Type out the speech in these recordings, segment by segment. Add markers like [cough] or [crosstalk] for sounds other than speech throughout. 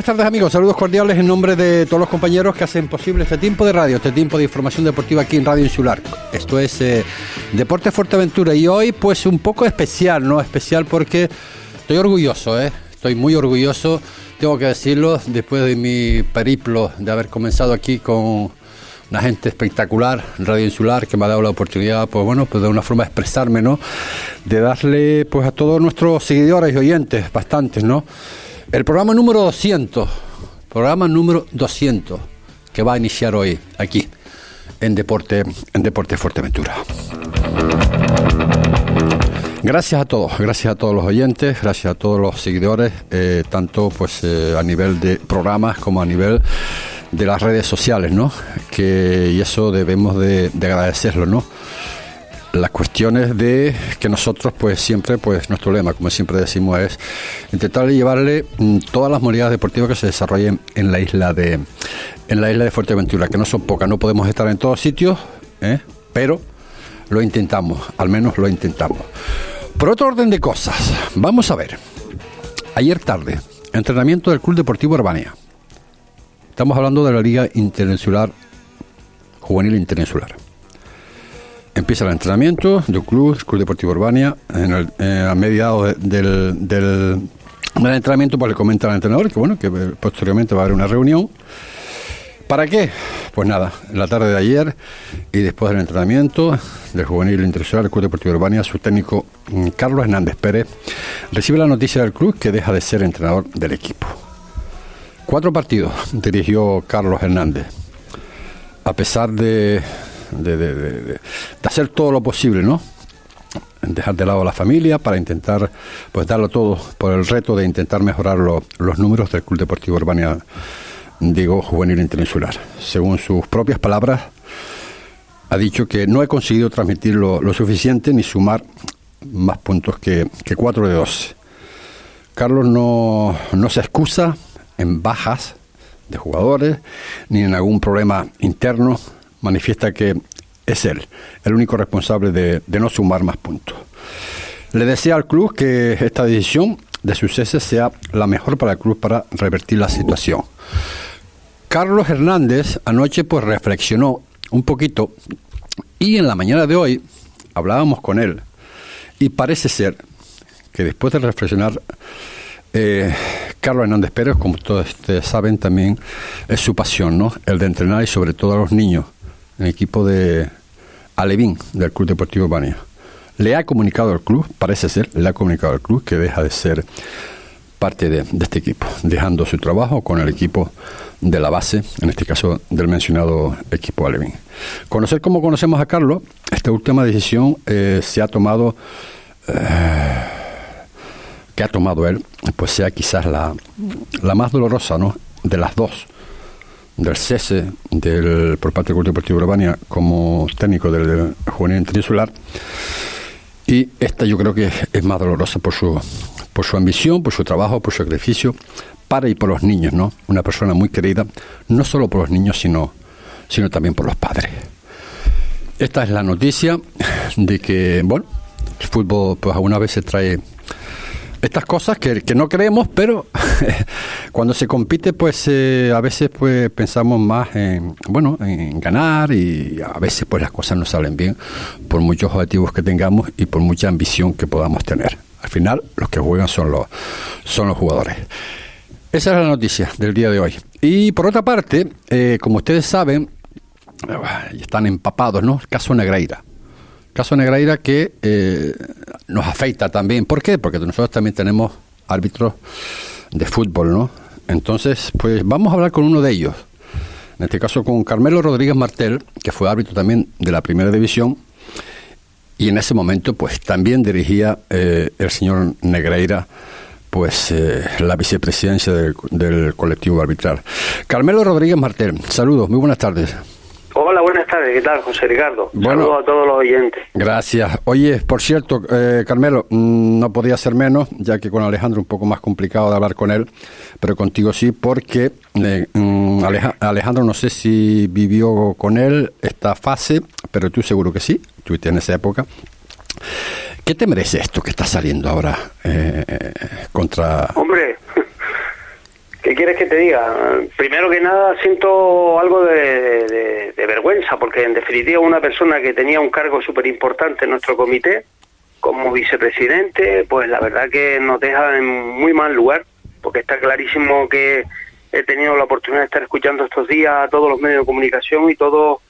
Buenas tardes amigos, saludos cordiales en nombre de todos los compañeros que hacen posible este tiempo de radio, este tiempo de información deportiva aquí en Radio Insular. Esto es eh, Deporte Fuerteventura y hoy pues un poco especial, ¿no? Especial porque estoy orgulloso, ¿eh? Estoy muy orgulloso, tengo que decirlo, después de mi periplo de haber comenzado aquí con una gente espectacular, Radio Insular, que me ha dado la oportunidad, pues bueno, pues de una forma de expresarme, ¿no? De darle pues a todos nuestros seguidores y oyentes, bastantes, ¿no? El programa número 200, programa número 200, que va a iniciar hoy aquí en Deporte, en Deporte Fuerteventura. Gracias a todos, gracias a todos los oyentes, gracias a todos los seguidores, eh, tanto pues eh, a nivel de programas como a nivel de las redes sociales, ¿no? Que y eso debemos de, de agradecerlo, ¿no? Las cuestiones de que nosotros pues siempre pues nuestro lema como siempre decimos es intentar llevarle mm, todas las modalidades deportivas que se desarrollen en la isla de en la isla de Fuerteventura que no son pocas no podemos estar en todos sitios ¿eh? pero lo intentamos al menos lo intentamos. Por otro orden de cosas vamos a ver. Ayer tarde entrenamiento del Club Deportivo Urbania. Estamos hablando de la Liga Internacional Juvenil Internacional empieza el entrenamiento del club, Club Deportivo Urbania, el, eh, a mediados del, del, entrenamiento pues le comenta al entrenador que bueno, que posteriormente va a haber una reunión. ¿Para qué? Pues nada, la tarde de ayer y después del entrenamiento del juvenil internacional del Club Deportivo Urbania, su técnico mm, Carlos Hernández Pérez recibe la noticia del club que deja de ser entrenador del equipo. Cuatro partidos dirigió Carlos Hernández. A pesar de, de, de, hacer todo lo posible, ¿no? Dejar de lado a la familia para intentar, pues darlo todo por el reto de intentar mejorar lo, los números del Club Deportivo Urbania, digo, juvenil internacional. Según sus propias palabras, ha dicho que no he conseguido transmitir lo, lo suficiente ni sumar más puntos que, que 4 de 12. Carlos no, no se excusa en bajas de jugadores ni en algún problema interno manifiesta que es él el único responsable de, no sumar más puntos. Le desea al club que esta decisión de su cese sea la mejor para el club para revertir la situación. Carlos Hernández anoche pues reflexionó un poquito y en la mañana de hoy hablábamos con él y parece ser que después de reflexionar eh, Carlos Hernández Pérez, como todos ustedes saben, también es su pasión, ¿no? El de entrenar y sobre todo a los niños el equipo de Alevín del Club Deportivo Bania. Le ha comunicado al club, parece ser, le ha comunicado al club que deja de ser parte de, este equipo, dejando su trabajo con el equipo de la base, en este caso del mencionado equipo Alevín. Conocer como conocemos a Carlos, esta última decisión eh, se ha tomado, eh, que ha tomado él, pues sea quizás la, la más dolorosa ¿no? de las dos del cese del, por parte del Club Deportivo Urbania como técnico del juvenil interinsular y esta yo creo que es más dolorosa por su, por su ambición, por su trabajo, por su sacrificio para y por los niños, ¿no? Una persona muy querida, no solo por los niños, sino, sino también por los padres. esta es la noticia de que, bueno, el fútbol pues algunas veces trae estas cosas que, que no creemos, pero [laughs] cuando se compite, pues eh, a veces pues pensamos más en, bueno, en ganar y a veces pues las cosas no salen bien por muchos objetivos que tengamos y por mucha ambición que podamos tener. Al final, los que juegan son los, son los jugadores. Esa es la noticia del día de hoy. Y por otra parte, eh, como ustedes saben, están empapados, ¿no? El caso Negreira. Caso Negreira que eh, nos afecta también. ¿Por qué? Porque nosotros también tenemos árbitros de fútbol, ¿no? Entonces, pues vamos a hablar con uno de ellos. En este caso con Carmelo Rodríguez Martel, que fue árbitro también de la primera división. Y en ese momento, pues también dirigía eh, el señor Negreira pues eh, la vicepresidencia del, del colectivo arbitral. Carmelo Rodríguez Martel, saludos, muy buenas tardes. Tardes. ¿Qué tal, José Ricardo? Bueno, Saludos a todos los oyentes. Gracias. Oye, por cierto, eh, Carmelo, mm, no podía ser menos, ya que con Alejandro un poco más complicado de hablar con él, pero contigo sí, porque eh, mm, Alejandro no sé si vivió con él esta fase, pero tú seguro que sí, tú en esa época. ¿Qué te merece esto que está saliendo ahora eh, contra... Hombre, ¿Qué quieres que te diga? Primero que nada siento algo de, vergüenza, porque en definitiva una persona que tenía un cargo súper importante en nuestro comité, como vicepresidente, pues la verdad que nos deja en muy mal lugar, porque está clarísimo que he tenido la oportunidad de estar escuchando estos días a todos los medios de comunicación y todos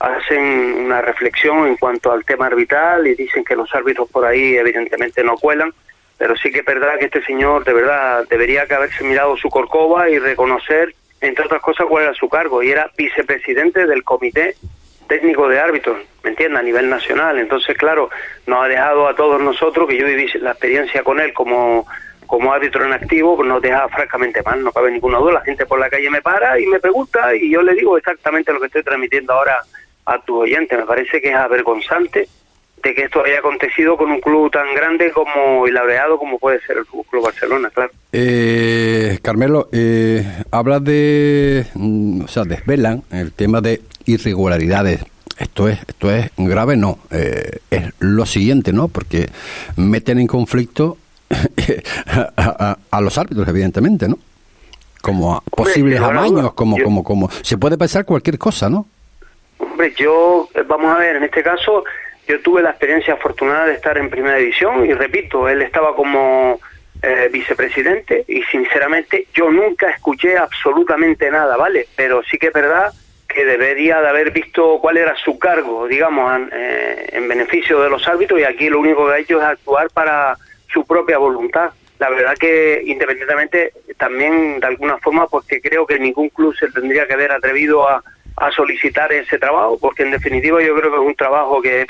hacen una reflexión en cuanto al tema arbitral y dicen que los árbitros por ahí evidentemente no cuelan pero sí que es verdad que este señor de verdad debería haberse mirado su corcova y reconocer, entre otras cosas, cuál era su cargo, y era vicepresidente del Comité Técnico de Árbitros, ¿me entiendes?, a nivel nacional. Entonces, claro, nos ha dejado a todos nosotros, que yo viví la experiencia con él como como árbitro en activo, pues nos deja francamente mal, no cabe ninguna duda. La gente por la calle me para y me pregunta y yo le digo exactamente lo que estoy transmitiendo ahora a tu oyente. Me parece que es avergonzante que esto haya acontecido con un club tan grande como y laureado como puede ser el Club Barcelona, claro. Eh, Carmelo, eh, habla de, mm, o sea, desvelan el tema de irregularidades. Esto es, esto es grave, no. Eh, es lo siguiente, ¿no? Porque meten en conflicto [laughs] a, los árbitros, evidentemente, ¿no? Como a posibles amaños, como, como, como. Se puede pensar cualquier cosa, ¿no? Hombre, yo, vamos a ver, en este caso, yo tuve la experiencia afortunada de estar en primera división y repito, él estaba como eh, vicepresidente y sinceramente yo nunca escuché absolutamente nada, ¿vale? Pero sí que es verdad que debería de haber visto cuál era su cargo, digamos, en, eh, en beneficio de los árbitros y aquí lo único que ha hecho es actuar para su propia voluntad. La verdad que independientemente también de alguna forma pues que creo que ningún club se tendría que haber atrevido a, a solicitar ese trabajo porque en definitiva yo creo que es un trabajo que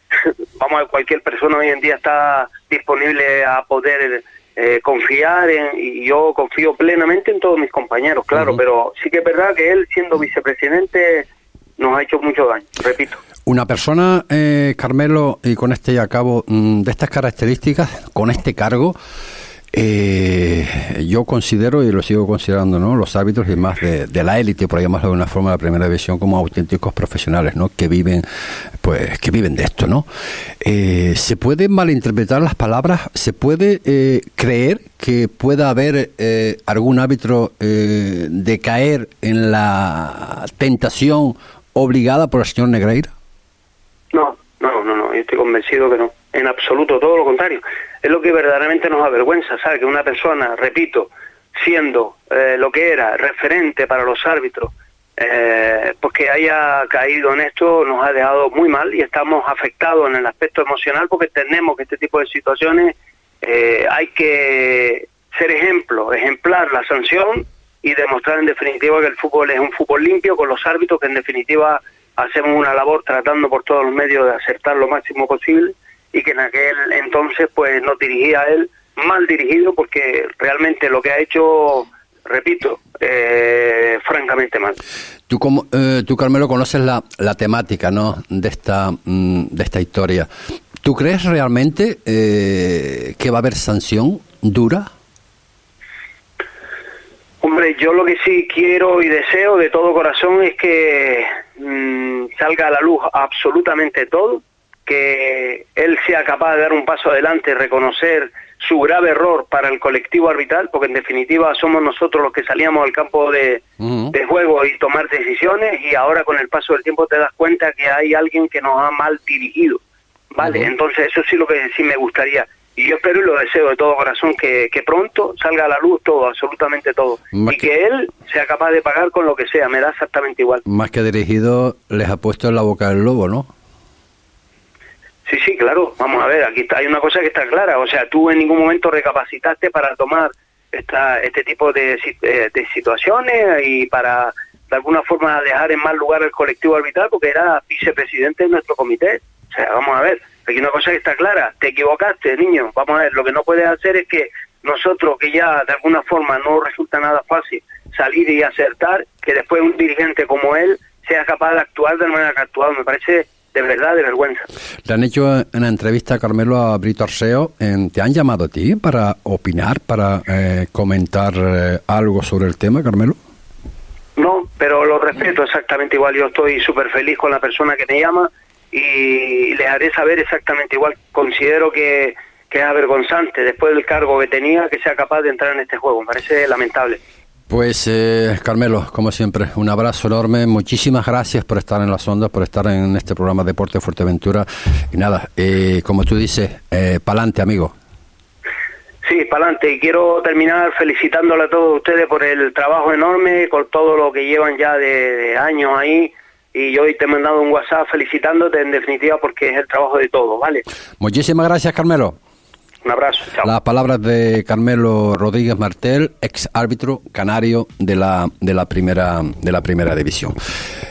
[laughs] vamos a cualquier persona hoy en día está disponible a poder eh, confiar en, y yo confío plenamente en todos mis compañeros, claro, pero sí que es verdad que él siendo vicepresidente nos ha hecho mucho daño, repito. Una persona, eh, Carmelo, y con este ya acabo, mm, de estas características, con este cargo, eh, yo considero y lo sigo considerando, ¿no? Los árbitros y más de, la élite, por llamarlo de una forma, de la primera división, como auténticos profesionales, ¿no? Que viven, pues, que viven de esto, ¿no? Eh, se puede malinterpretar las palabras, se puede eh, creer que pueda haber eh, algún árbitro de caer en la tentación obligada por el señor Negreira. No, no, no, no. Yo estoy convencido que no. En absoluto, todo lo contrario es lo que verdaderamente nos avergüenza, ¿sabes? Que una persona, repito, siendo eh, lo que era referente para los árbitros, eh, pues que haya caído en esto nos ha dejado muy mal y estamos afectados en el aspecto emocional porque tenemos que este tipo de situaciones eh, hay que ser ejemplo, ejemplar la sanción y demostrar en definitiva que el fútbol es un fútbol limpio con los árbitros que en definitiva hacemos una labor tratando por todos los medios de acertar lo máximo posible y que en aquel entonces pues nos dirigía a él mal dirigido porque realmente lo que ha hecho, repito, eh, francamente mal. Tú, como, eh, tú Carmelo, conoces la, la temática ¿no? de, esta, mm, de esta historia. ¿Tú crees realmente eh, que va a haber sanción dura? Hombre, yo lo que sí quiero y deseo de todo corazón es que mm, salga a la luz absolutamente todo, que él sea capaz de dar un paso adelante, reconocer su grave error para el colectivo arbitral, porque en definitiva somos nosotros los que salíamos al campo de, juego y tomar decisiones y ahora con el paso del tiempo te das cuenta que hay alguien que nos ha mal dirigido. Vale, entonces eso sí lo que sí me gustaría. Y yo espero y lo deseo de todo corazón que, que pronto salga a la luz todo, absolutamente todo. y que... él sea capaz de pagar con lo que sea, me da exactamente igual. Más que dirigido, les ha puesto en la boca del lobo, ¿no? Sí, sí, claro. Vamos a ver, aquí está, hay una cosa que está clara. O sea, tú en ningún momento recapacitaste para tomar esta, este tipo de, eh, de situaciones y para de alguna forma dejar en mal lugar al colectivo arbitral porque era vicepresidente de nuestro comité. O sea, vamos a ver, aquí una cosa que está clara. Te equivocaste, niño. Vamos a ver, lo que no puedes hacer es que nosotros, que ya de alguna forma no resulta nada fácil salir y acertar, que después un dirigente como él sea capaz de actuar de la manera que ha actuado. Me parece de verdad de vergüenza. Le han hecho una entrevista, Carmelo, a Brito Arceo. ¿Te han llamado a ti para opinar, para eh, comentar eh, algo sobre el tema, Carmelo? No, pero lo respeto exactamente igual. Yo estoy súper feliz con la persona que me llama y le haré saber exactamente igual. Considero que, que es avergonzante, después del cargo que tenía, que sea capaz de entrar en este juego. Me parece lamentable. Pues eh, Carmelo, como siempre, un abrazo enorme. Muchísimas gracias por estar en las ondas, por estar en este programa Deporte Fuerteventura. Y nada, eh, como tú dices, eh, pa'lante, amigo. Sí, pa'lante. Y quiero terminar felicitándole a todos ustedes por el trabajo enorme, con todo lo que llevan ya de, años ahí. Y yo hoy te he mandado un WhatsApp felicitándote, en definitiva, porque es el trabajo de todos, ¿vale? Muchísimas gracias, Carmelo. Las palabras de Carmelo Rodríguez Martel, ex árbitro canario de la, de la, primera, de la primera división.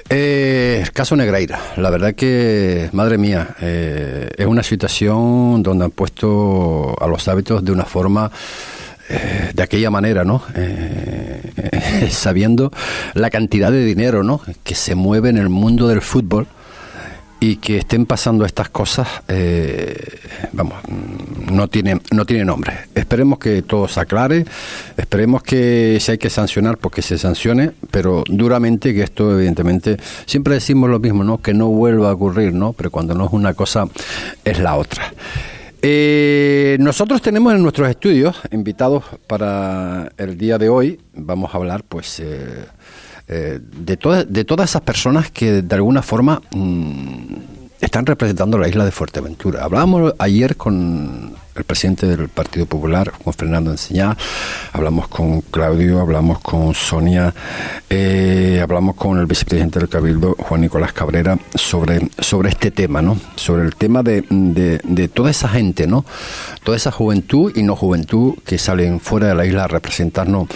Eh, caso Negreira, la verdad que, madre mía, eh, es una situación donde han puesto a los hábitos de una forma eh, de aquella manera, ¿no? Eh, [laughs] sabiendo la cantidad de dinero, ¿no? Que se mueve en el mundo del fútbol y que estén pasando estas cosas, eh, vamos, no tiene, no tiene nombre. Esperemos que todo se aclare, esperemos que si hay que sancionar, porque pues se sancione, pero duramente que esto evidentemente, siempre decimos lo mismo, ¿no? Que no vuelva a ocurrir, ¿no? Pero cuando no es una cosa, es la otra. Eh, nosotros tenemos en nuestros estudios invitados para el día de hoy, vamos a hablar pues... Eh, eh, de, de todas esas personas que de alguna forma mm, están representando la isla de Fuerteventura. Hablábamos ayer con el presidente del Partido Popular, Juan Fernando Enseñá, hablamos con Claudio, hablamos con Sonia, eh, hablamos con el vicepresidente del Cabildo, Juan Nicolás Cabrera, sobre, sobre este tema, ¿no? Sobre el tema de, de, toda esa gente, ¿no? Toda esa juventud y no juventud que salen fuera de la isla a representarnos,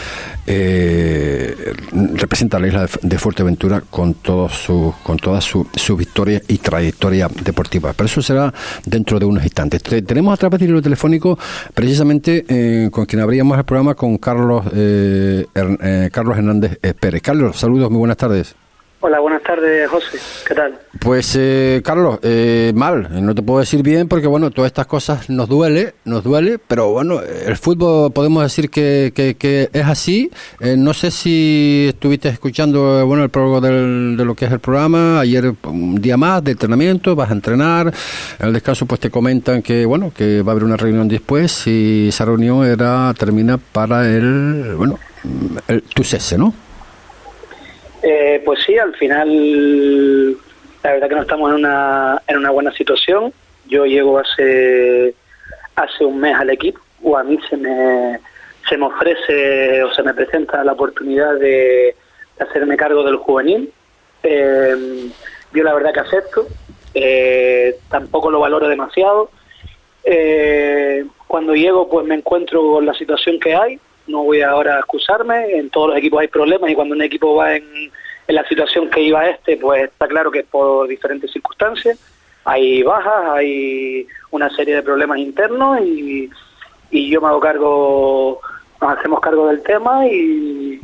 eh, representa la isla de, Fuerteventura con, todo su, con toda su, su victoria y trayectoria deportiva. Pero eso será dentro de unos instantes. Tenemos a través de telefónico precisamente eh, con quien abríamos el programa con Carlos eh, eh, Carlos Hernández Pérez. Carlos, saludos, muy buenas tardes. Hola, buenas tardes, José. ¿Qué tal? Pues, eh, Carlos, eh, mal. No te puedo decir bien porque, bueno, todas estas cosas nos duele, nos duele, pero bueno, el fútbol podemos decir que, que, es así. Eh, no sé si estuviste escuchando, bueno, el prólogo del, de lo que es el programa. Ayer un día más de entrenamiento, vas a entrenar. En el descanso, pues te comentan que, bueno, que va a haber una reunión después y esa reunión era termina para el, bueno, el, tu cese, ¿no? Eh, pues sí, al final la verdad que no estamos en una, en una buena situación. Yo llego hace hace un mes al equipo o a mí se me se me ofrece o se me presenta la oportunidad de, hacerme cargo del juvenil. Eh, yo la verdad que acepto, eh, tampoco lo valoro demasiado. cuando llego pues me encuentro con la situación que hay, no voy ahora a excusarme, en todos los equipos hay problemas y cuando un equipo va en, la situación que iba este, pues está claro que es por diferentes circunstancias, hay bajas, hay una serie de problemas internos y, y yo me hago cargo, nos hacemos cargo del tema y,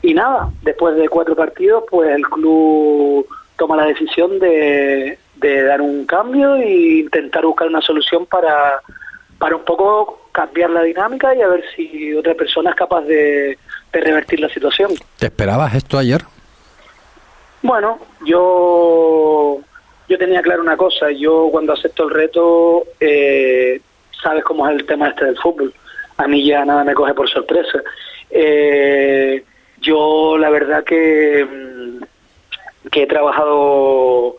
y nada, después de cuatro partidos, pues el club toma la decisión de, de dar un cambio e intentar buscar una solución para, para un poco cambiar la dinámica y a ver si otra persona es capaz de, revertir la situación. ¿Te esperabas esto ayer? Bueno, yo yo tenía claro una cosa, yo cuando acepto el reto, eh, sabes cómo es el tema este del fútbol, a mí ya nada me coge por sorpresa. Eh, yo la verdad que, mm, que he trabajado,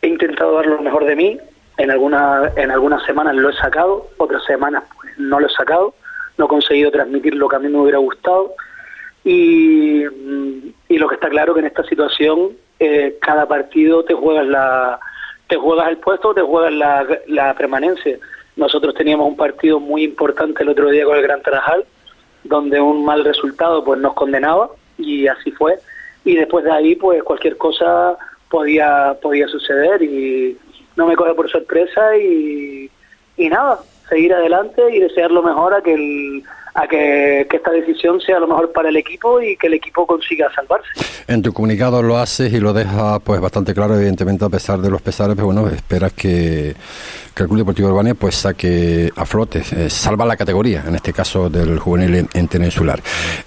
he intentado dar lo mejor de mí, en, alguna, en algunas semanas lo he sacado, otras semanas pues, no lo he sacado, no he conseguido transmitir lo que a mí me hubiera gustado y, y lo que está claro que en esta situación eh, cada partido te juegas la te juegas el puesto, te juegas la, la permanencia. Nosotros teníamos un partido muy importante el otro día con el Gran Tarajal, donde un mal resultado pues nos condenaba y así fue. Y después de ahí pues cualquier cosa podía podía suceder y no me coge por sorpresa y, y nada, seguir adelante y desear lo mejor a que el a que, esta decisión sea lo mejor para el equipo y que el equipo consiga salvarse. En tu comunicado lo haces y lo dejas pues bastante claro, evidentemente a pesar de los pesares, pero bueno, esperas que, que el Club Deportivo Urbania pues saque a flote, eh, salva la categoría, en este caso del juvenil en, Tenesular.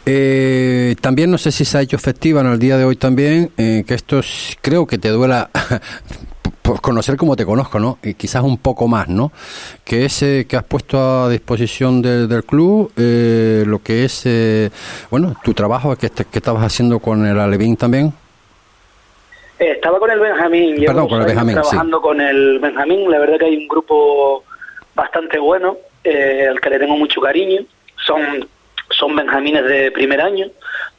Eh, también no sé si se ha hecho efectiva en el día de hoy también, eh, que esto creo que te duela [laughs] por conocer como te conozco, ¿no? Y quizás un poco más, ¿no? Que es que has puesto a disposición del club eh, lo que es, eh, bueno, tu trabajo que, que estabas haciendo con el Alevín también. Eh, estaba con el Benjamín. Perdón, con el Benjamín, Trabajando con el Benjamín. La verdad que hay un grupo bastante bueno, al que le tengo mucho cariño. Son, son Benjamines de primer año.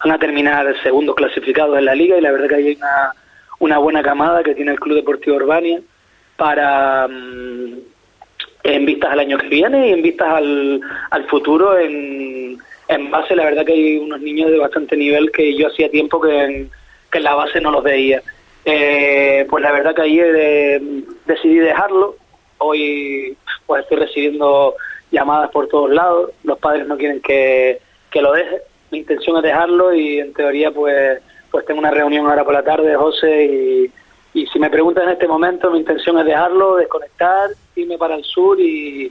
Van a terminar segundos clasificados en la liga y la verdad que hay una una buena camada que tiene el Club Deportivo Urbania para mm, en vistas al año que viene y en vistas al, al futuro en, en base. La verdad que hay unos niños de bastante nivel que yo hacía tiempo que en, que en la base no los veía. Eh, pues la verdad que ayer eh, decidí dejarlo. Hoy pues estoy recibiendo llamadas por todos lados. Los padres no quieren que, que lo deje. Mi intención es dejarlo y en teoría pues pues tengo una reunión ahora por la tarde, José, y, si me preguntas en este momento, mi intención es dejarlo, desconectar, irme para el sur y,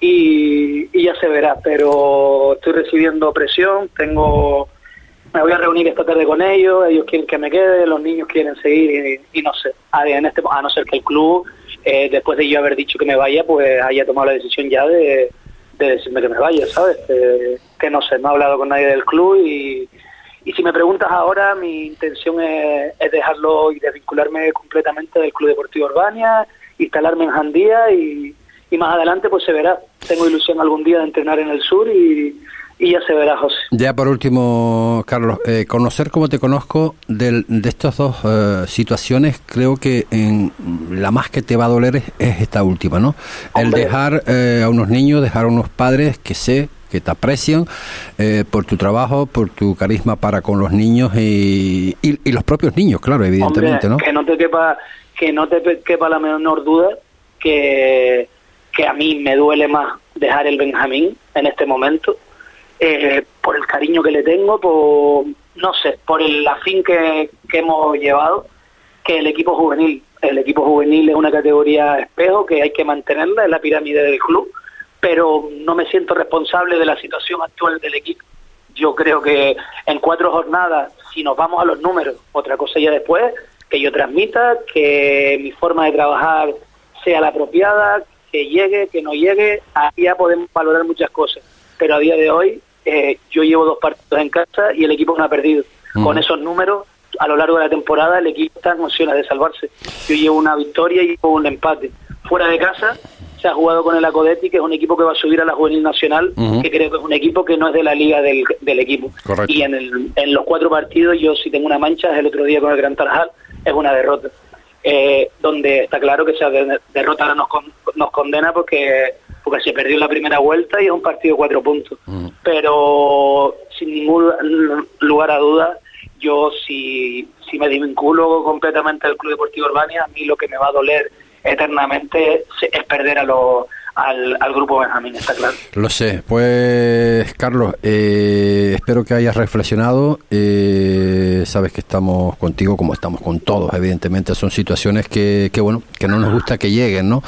y, ya se verá, pero estoy recibiendo presión, tengo me voy a reunir esta tarde con ellos, ellos quieren que me quede, los niños quieren seguir y, no sé, a, en este, a no ser que el club, eh, después de yo haber dicho que me vaya, pues haya tomado la decisión ya de, de decirme que me vaya, ¿sabes? Eh, que no sé, no he hablado con nadie del club y, y si me preguntas ahora, mi intención es, dejarlo y desvincularme completamente del Club Deportivo Urbania, instalarme en Jandía y, y más adelante pues se verá. Tengo ilusión algún día de entrenar en el sur y, y ya se verá, José. Ya por último, Carlos, eh, conocer como te conozco de, de estas dos eh, situaciones, creo que en, la más que te va a doler es, esta última, ¿no? El dejar eh, a unos niños, dejar a unos padres que sé que te aprecian eh, por tu trabajo, por tu carisma para con los niños y, y, los propios niños, claro, evidentemente, ¿no? Que no te quepa, que no te quepa la menor duda que, que a mí me duele más dejar el Benjamín en este momento, eh, por el cariño que le tengo, por, no sé, por el afín que, que hemos llevado, que el equipo juvenil. El equipo juvenil es una categoría espejo que hay que mantenerla en la pirámide del club pero no me siento responsable de la situación actual del equipo. Yo creo que en cuatro jornadas, si nos vamos a los números, otra cosa ya después, que yo transmita, que mi forma de trabajar sea la apropiada, que llegue, que no llegue, ahí ya podemos valorar muchas cosas. Pero a día de hoy eh, yo llevo dos partidos en casa y el equipo no ha perdido. Mm. Con esos números, a lo largo de la temporada, el equipo está en opciones de salvarse. Yo llevo una victoria y llevo un empate. Fuera de casa, se ha jugado con el Acodeti, que es un equipo que va a subir a la juvenil nacional, que creo que es un equipo que no es de la liga del, equipo. Y en, el, en los cuatro partidos, yo si tengo una mancha, es el otro día con el Gran Tarajal, es una derrota. Eh, donde está claro que esa derrota nos, nos condena porque porque se perdió la primera vuelta y es un partido de cuatro puntos. Pero sin ningún lugar a dudas, yo si, si me desvinculo completamente del Club Deportivo Urbania, a mí lo que me va a doler eternamente es perder a los al, al, grupo Benjamín, está claro. Lo sé. Pues, Carlos, eh, espero que hayas reflexionado. Eh, sabes que estamos contigo como estamos con todos, evidentemente. Son situaciones que, que bueno, que no nos gusta que lleguen, ¿no?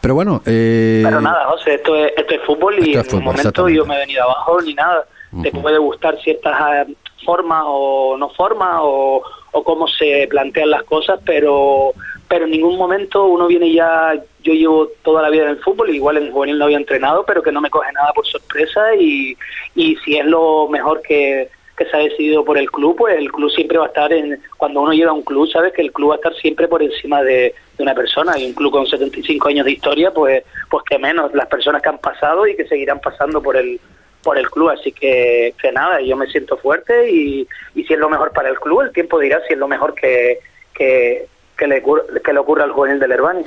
Pero bueno... Eh, Pero nada, José, esto es, esto es fútbol y en un momento yo me he venido abajo ni nada. Te puede gustar ciertas ah, formas o no formas o o cómo se plantean las cosas, pero pero en ningún momento uno viene ya, yo llevo toda la vida en el fútbol, igual en juvenil no había entrenado, pero que no me coge nada por sorpresa y, y si es lo mejor que, que se ha decidido por el club, pues el club siempre va a estar en, cuando uno llega a un club, sabes que el club va a estar siempre por encima de, de una persona y un club con 75 años de historia, pues, pues que menos las personas que han pasado y que seguirán pasando por el, por el club, así que, que nada, yo me siento fuerte y, y si es lo mejor para el club, el tiempo dirá si es lo mejor que, que, que le, que le ocurra al juvenil del Herbani.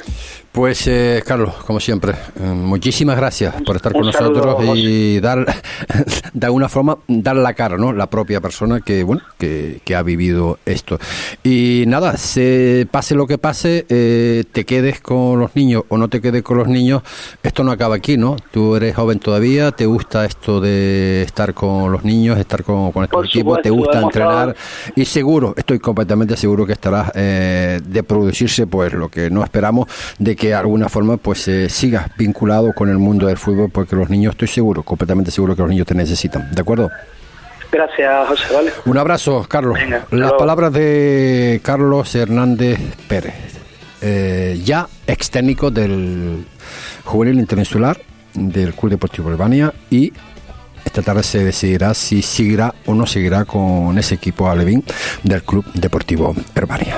Pues eh, Carlos, como siempre, eh, muchísimas gracias por estar con nosotros y dar [laughs] de alguna forma dar la cara, ¿no? La propia persona que bueno que, que ha vivido esto. Y nada, se pase lo que pase, eh, te quedes con los niños o no te quedes con los niños, esto no acaba aquí, ¿no? Tú eres joven todavía, te gusta esto de estar con los niños, estar con, con estos equipos, te gusta entrenar y seguro, estoy completamente seguro que estarás eh, de producirse pues lo que no esperamos de que de alguna forma pues eh, sigas vinculado con el mundo del fútbol porque los niños estoy seguro, completamente seguro que los niños te necesitan, ¿de acuerdo? Gracias, José, ¿vale? Un abrazo, Carlos. Venga, Las palabras de Carlos Hernández Pérez, eh, ya ex técnico del Juvenil Internacional del Club Deportivo Albania y esta tarde se decidirá si seguirá o no seguirá con ese equipo alevín del Club Deportivo Herbania.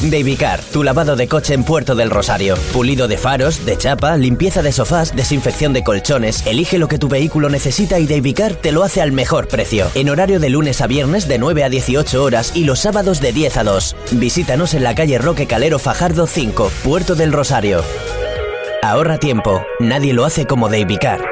Davycar, tu lavado de coche en Puerto del Rosario. Pulido de faros, de chapa, limpieza de sofás, desinfección de colchones. Elige lo que tu vehículo necesita y Davycar te lo hace al mejor precio. En horario de lunes a viernes de 9 a 18 horas y los sábados de 10 a 2. Visítanos en la calle Roque Calero Fajardo 5, Puerto del Rosario. Ahorra tiempo. Nadie lo hace como Davycar.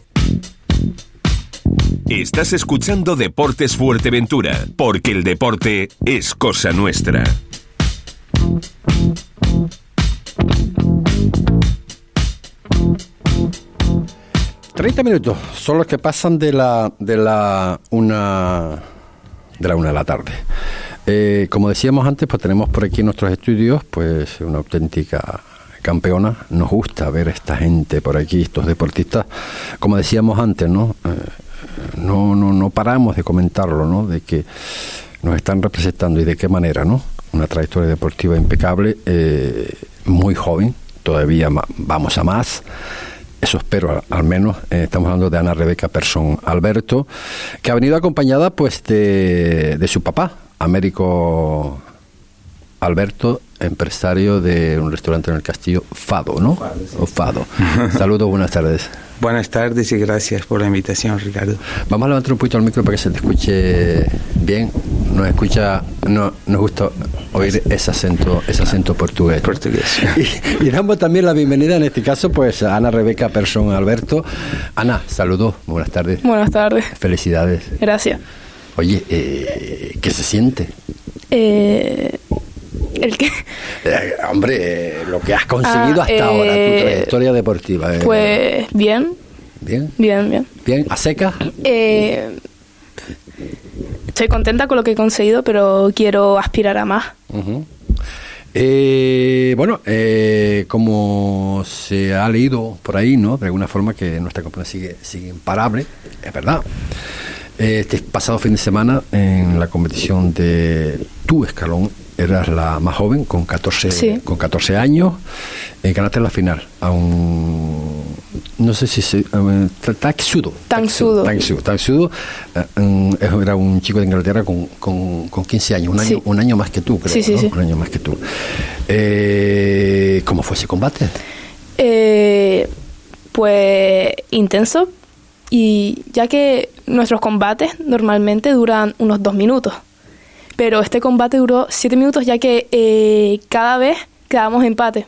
Estás escuchando Deportes Fuerteventura, porque el deporte es cosa nuestra. 30 minutos son los que pasan de la de la una de la una de la tarde. Eh, como decíamos antes, pues tenemos por aquí en nuestros estudios pues una auténtica campeona. Nos gusta ver esta gente por aquí, estos deportistas. Como decíamos antes, ¿no? Eh, no, no, no paramos de comentarlo, ¿no? De que nos están representando y de qué manera, ¿no? Una trayectoria deportiva impecable, eh, muy joven, todavía vamos a más. Eso espero, al, al menos. Eh, estamos hablando de Ana Rebeca Persón Alberto, que ha venido acompañada pues de, de su papá, Américo Alberto, empresario de un restaurante en el Castillo, Fado, ¿no? O Fado. Saludos, buenas tardes. Buenas tardes y gracias por la invitación, Ricardo. Vamos a levantar un poquito el micro para que se te escuche bien. Nos escucha, no, nos gusta oír ese acento, ese acento portugués. Portugués. Y, y damos también la bienvenida en este caso pues a Ana Rebeca Persón Alberto. Ana, saludos, buenas tardes. Buenas tardes, Felicidades. gracias. Oye, eh, ¿qué se siente? Eh, ¿El qué? Eh, hombre, eh, lo que has conseguido Ah, hasta ahora, tu eh, trayectoria deportiva. Pues bien, Bien, bien, bien. bien, a seca. Eh, estoy contenta con lo que he conseguido, pero quiero aspirar a más. Eh, bueno, eh, como se ha leído por ahí, ¿no? De alguna forma que nuestra compañía sigue, sigue imparable, es verdad. Este pasado fin de semana en la competición de tu escalón eras la más joven con 14 Sí. con 14 años eh, ganaste la final a un no sé si se Taxudo Taxudo. Taxudo Taxudo eh, era un chico de Inglaterra con, con, con 15 años un año Sí. un año más que tú creo Sí, sí, ¿no? sí. un año más que tú Eh, ¿cómo fue ese combate? Eh, pues intenso y ya que nuestros combates normalmente duran unos dos minutos, pero este combate duró siete minutos ya que eh, cada vez quedábamos empate.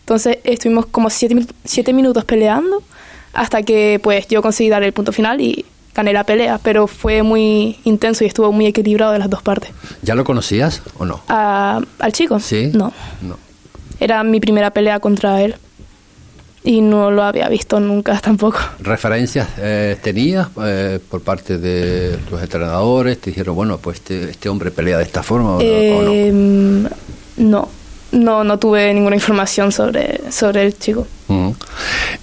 Entonces estuvimos como siete, mi- siete minutos peleando hasta que pues yo conseguí dar el punto final y gané la pelea, pero fue muy intenso y estuvo muy equilibrado de las dos partes. ¿ya lo conocías o no? Ah, ¿Al chico? Sí. No. no Era mi primera pelea contra él. Y no lo había visto nunca [laughs] tampoco. referencias eh, tenías eh, por parte de tus entrenadores te dijeron bueno pues este, este hombre pelea de esta forma o, no- Em, no, no, no tuve ninguna información sobre, sobre el chico. Ujú.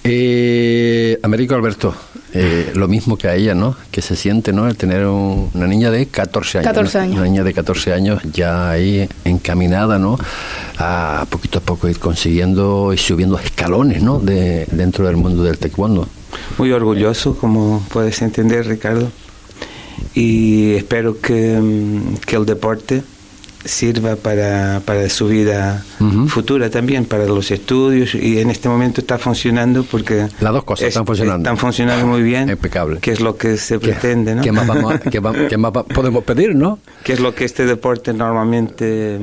Eh, Américo Alberto, eh, lo mismo que a ella, ¿no? Que se siente, ¿no? El tener un- una niña de 14 años. 14 ¿no? años. Una niña de 14 años ya ahí encaminada, ¿no? A poquito a poco ir consiguiendo y subiendo escalones, ¿no? De, dentro del mundo del taekwondo. Muy orgulloso, como puedes entender, Ricardo. Y espero que, mm, que el deporte sirva para, para su vida futura también, para los estudios. Y en este momento está funcionando porque... Las dos cosas están funcionando. Están funcionando muy bien. Impecable. Que es lo que se ¿Qué- pretende, ¿no? ¿Qué más, vamos a- qué va- qué más va- podemos pedir, no? que es lo que este deporte normalmente...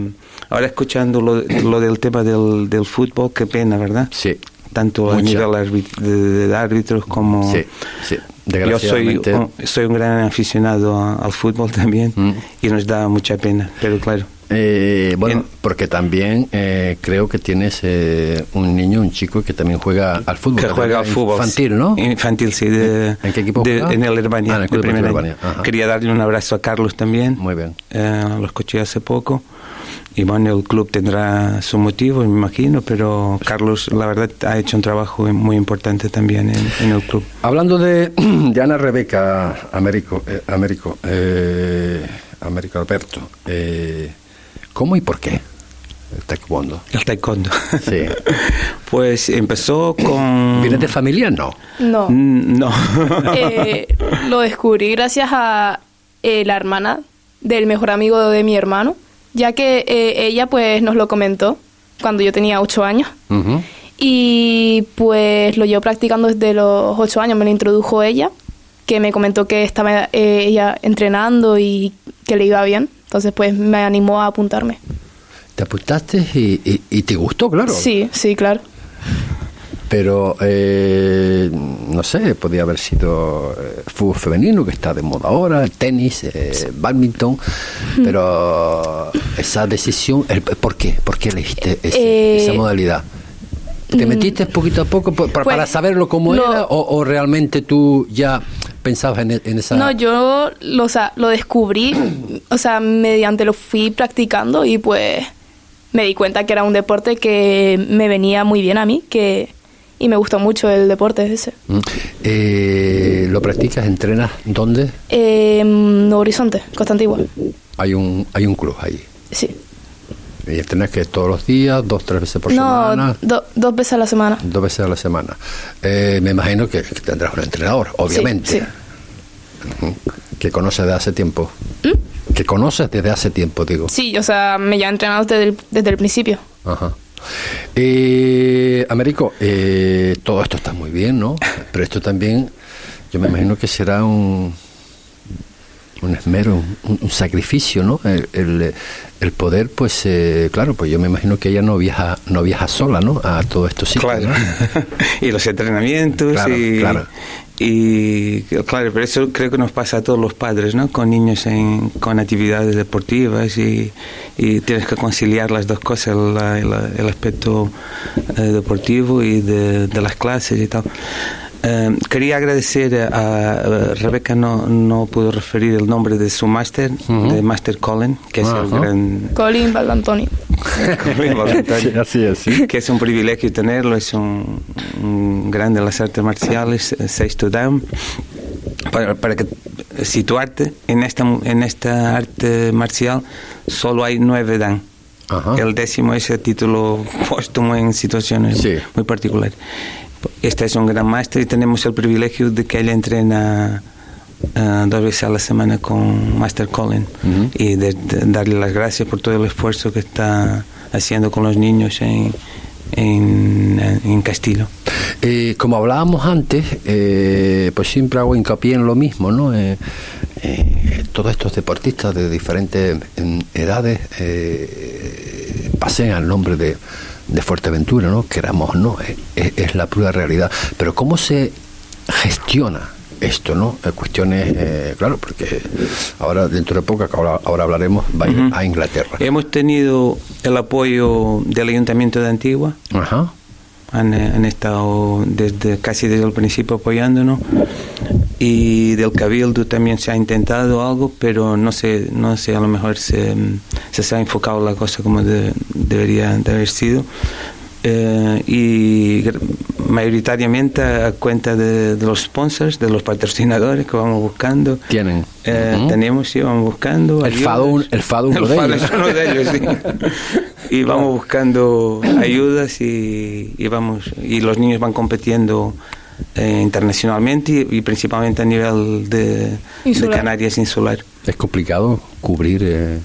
Ahora escuchando lo, lo del tema del, del fútbol, qué pena, ¿verdad? Sí. Tanto a nivel de, de árbitros como... Sí, sí. Yo soy un, soy un gran aficionado a- al fútbol también Mm. y nos da mucha pena, pero claro. Eh, bueno, En- porque también eh, creo que tienes eh, un niño, un chico que también juega al fútbol. Que juega al fútbol. Infantil, ¿no? Infantil, sí. De, ¿En qué equipo de- juega? En el Herbania. Ah, en el Club. Herbania. Quería darle un abrazo a Carlos también. Muy bien. Eh, lo escuché hace poco. Y bueno, el club tendrá su motivo, me imagino, pero Carlos, la verdad, ha hecho un trabajo muy importante también en, en el club. Hablando de, [clears throat] de Ana Rebeca, Américo, eh, Américo, eh, Américo Alberto, eh, ¿cómo y por qué el taekwondo? El taekwondo. Sí. [laughs] pues empezó con... ¿Vienes de familia? No. No. No. [laughs] Eh, lo descubrí gracias a eh, la hermana del mejor amigo de mi hermano, ya que eh, ella pues nos lo comentó cuando yo tenía ocho años. Y pues lo llevo practicando desde los ocho años, me lo introdujo ella, que me comentó que estaba eh, ella entrenando y que le iba bien. Entonces pues me animó a apuntarme. Te apuntaste y, y- y te gustó, claro. Sí, sí, claro. Pero, eh, no sé, podía haber sido eh, fútbol femenino, que está de moda ahora, el tenis, eh, badminton, pero esa decisión, el- ¿por qué? ¿Por qué elegiste ese- Eh, esa modalidad? ¿Te mm, metiste poquito a poco por- para, pues, para saberlo cómo era o, o realmente tú ya pensabas en, e- en esa... No, yo lo, o sea, lo descubrí, [clears throat] o sea, mediante lo fui practicando y pues me di cuenta que era un deporte que me venía muy bien a mí, que y me gustó mucho el deporte ese. Mm. Eh, ¿Lo practicas, entrenas? ¿Dónde? Eh, Nuevo Horizonte, Costa Antigua. Hay un, hay un club ahí. Sí. Y entrenas que todos los días, dos, tres veces por no, semana. do- dos veces a la semana. Dos veces a la semana. Eh, me imagino que, que tendrás un entrenador, obviamente. Sí. Que conoces desde hace tiempo. Que conoces desde hace tiempo, digo. Sí, o sea, me ya he entrenado desde el, desde el principio. Ajá. Eh, Américo, eh, todo esto está muy bien, ¿no? [laughs] Pero esto también, yo me imagino que será un, un esmero, un, un sacrificio, ¿no? El, el- el poder, pues, eh, claro, pues yo me imagino que ella no viaja, no viaja sola, ¿no? A todo esto sí. Claro. [laughs] y los entrenamientos Claro, y, claro. Y claro, pero eso creo que nos pasa a todos los padres, ¿no? Con niños en, con actividades deportivas y, y tienes que conciliar las dos cosas, la- la- el aspecto eh, deportivo y de, de las clases y tal. Eh, quería agradecer a, a Rebeca, no, no pudo referir el nombre de su máster, de Master Colin, que es el Ajá. gran Colin Baldantoni. [laughs] Colin [laughs] Valentine Sí, así es, sí. que es un privilegio tenerlo, es un, un grande de las artes marciales, eh, Seis to Down. Para, para que situarte, en esta, en esta arte marcial solo hay nueve Dan. Ajá. El décimo es el título póstumo en situaciones Sí. muy particulares. Este es un gran máster y tenemos el privilegio de que él entrena eh, dos veces a la semana con Master Colin Ujú. y de, de darle las gracias por todo el esfuerzo que está haciendo con los niños en, en, en Castillo. Eh, como hablábamos antes, eh, pues siempre hago hincapié en lo mismo, ¿no? Eh, eh, todos estos deportistas de diferentes edades eh, pasean al nombre de, de Fuerteventura, ¿no? Queramos no, es, es la pura realidad. Pero ¿cómo se gestiona esto, ¿no? Eh, cuestiones, eh, claro, porque ahora dentro de poco, ahora, ahora hablaremos, va a ir Ujú. a Inglaterra. Hemos tenido el apoyo del Ayuntamiento de Antigua, Ajá. han, eh, han estado desde casi desde el principio apoyándonos y del Cabildo también se ha intentado algo pero no sé no sé a lo mejor se, se, se ha enfocado la cosa como de- debería de haber sido Eh, y mayoritariamente a cuenta de, de los sponsors de los patrocinadores que vamos buscando Tienen. Eh, Ujú. tenemos sí vamos buscando El. Fado el Fado uno de ellos. uno de ellos sí [laughs] y vamos buscando ayudas y, y vamos y los niños van compitiendo eh, internacionalmente y, y principalmente a nivel de, de. Canarias insular es complicado cubrir eh,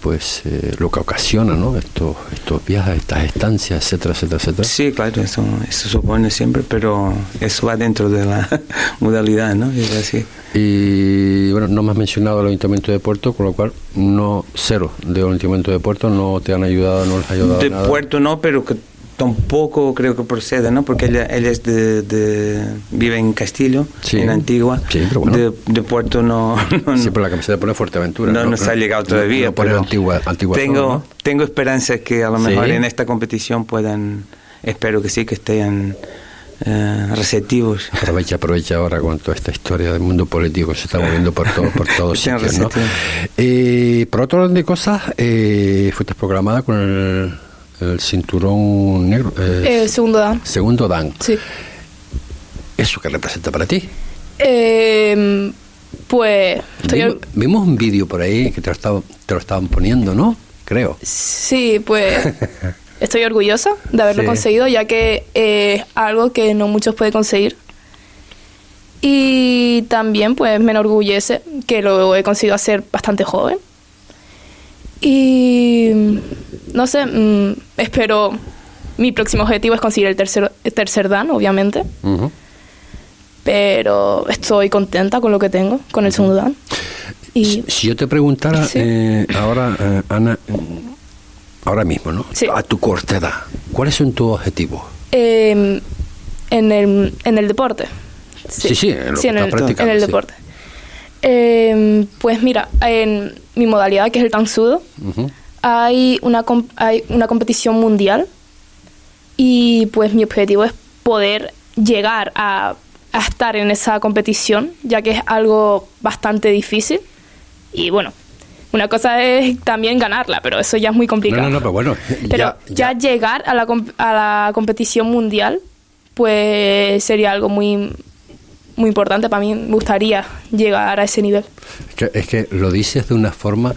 pues eh, lo que ocasiona ¿no? estos estos viajes estas estancias etcétera etcétera etcétera sí claro eso, eso supone siempre pero eso va dentro de la [laughs] modalidad no es así y bueno no me has mencionado el ayuntamiento de Puerto con lo cual no cero del ayuntamiento de Puerto no te han ayudado no les ha ayudado de nada. Puerto no pero que tampoco creo que procede no porque ella, ella es de, de- vive en Castillo Sí. en Antigua Sí, pero bueno. de, de Puerto no, [laughs] no, siempre la camiseta pone Fuerteventura no nos ha llegado todavía no, pone pero antigua, antigua tengo ¿no? tengo esperanza que a lo Sí. mejor en esta competición puedan espero que sí que estén eh, receptivos [laughs] aprovecha aprovecha ahora con toda esta historia del mundo político que se está moviendo por todo por todos sitios ¿no? Eh, por otro orden de cosas eh, fuiste programada con el, el cinturón negro eh, Eh, segundo dan. segundo dan Sí. ¿Eso qué representa para ti? Eh, pues estoy Vimos, un vídeo por ahí que te lo, estaban, te lo estaban poniendo, ¿no? Creo. sí, pues [laughs] estoy orgullosa de haberlo Sí. conseguido, ya que es algo que no muchos pueden conseguir. Y también pues me enorgullece que lo he conseguido hacer bastante joven. Y no sé, mm, espero mi próximo objetivo es conseguir el tercer, el tercer dan, obviamente. Pero estoy contenta con lo que tengo, con el segundo dan. Y Si yo te preguntara Sí. eh, ahora, eh, Ana, ahora mismo, ¿no? Sí. A tu corta edad, ¿cuáles son tus objetivos? eh, en, el, en el deporte. Sí, sí, en lo que en, el, practicando, en el sí. deporte. Eh, pues mira, en mi modalidad, que es el tansudo, hay una, hay una competición mundial y pues mi objetivo es poder llegar a, a estar en esa competición, ya que es algo bastante difícil. Y bueno, una cosa es también ganarla, pero eso ya es muy complicado. no, no, pero bueno, [laughs] Pero ya, ya, llegar a la, a la competición mundial, pues sería algo muy, muy importante para mí. Me gustaría llegar a ese nivel. Es que, es que lo dices de una forma,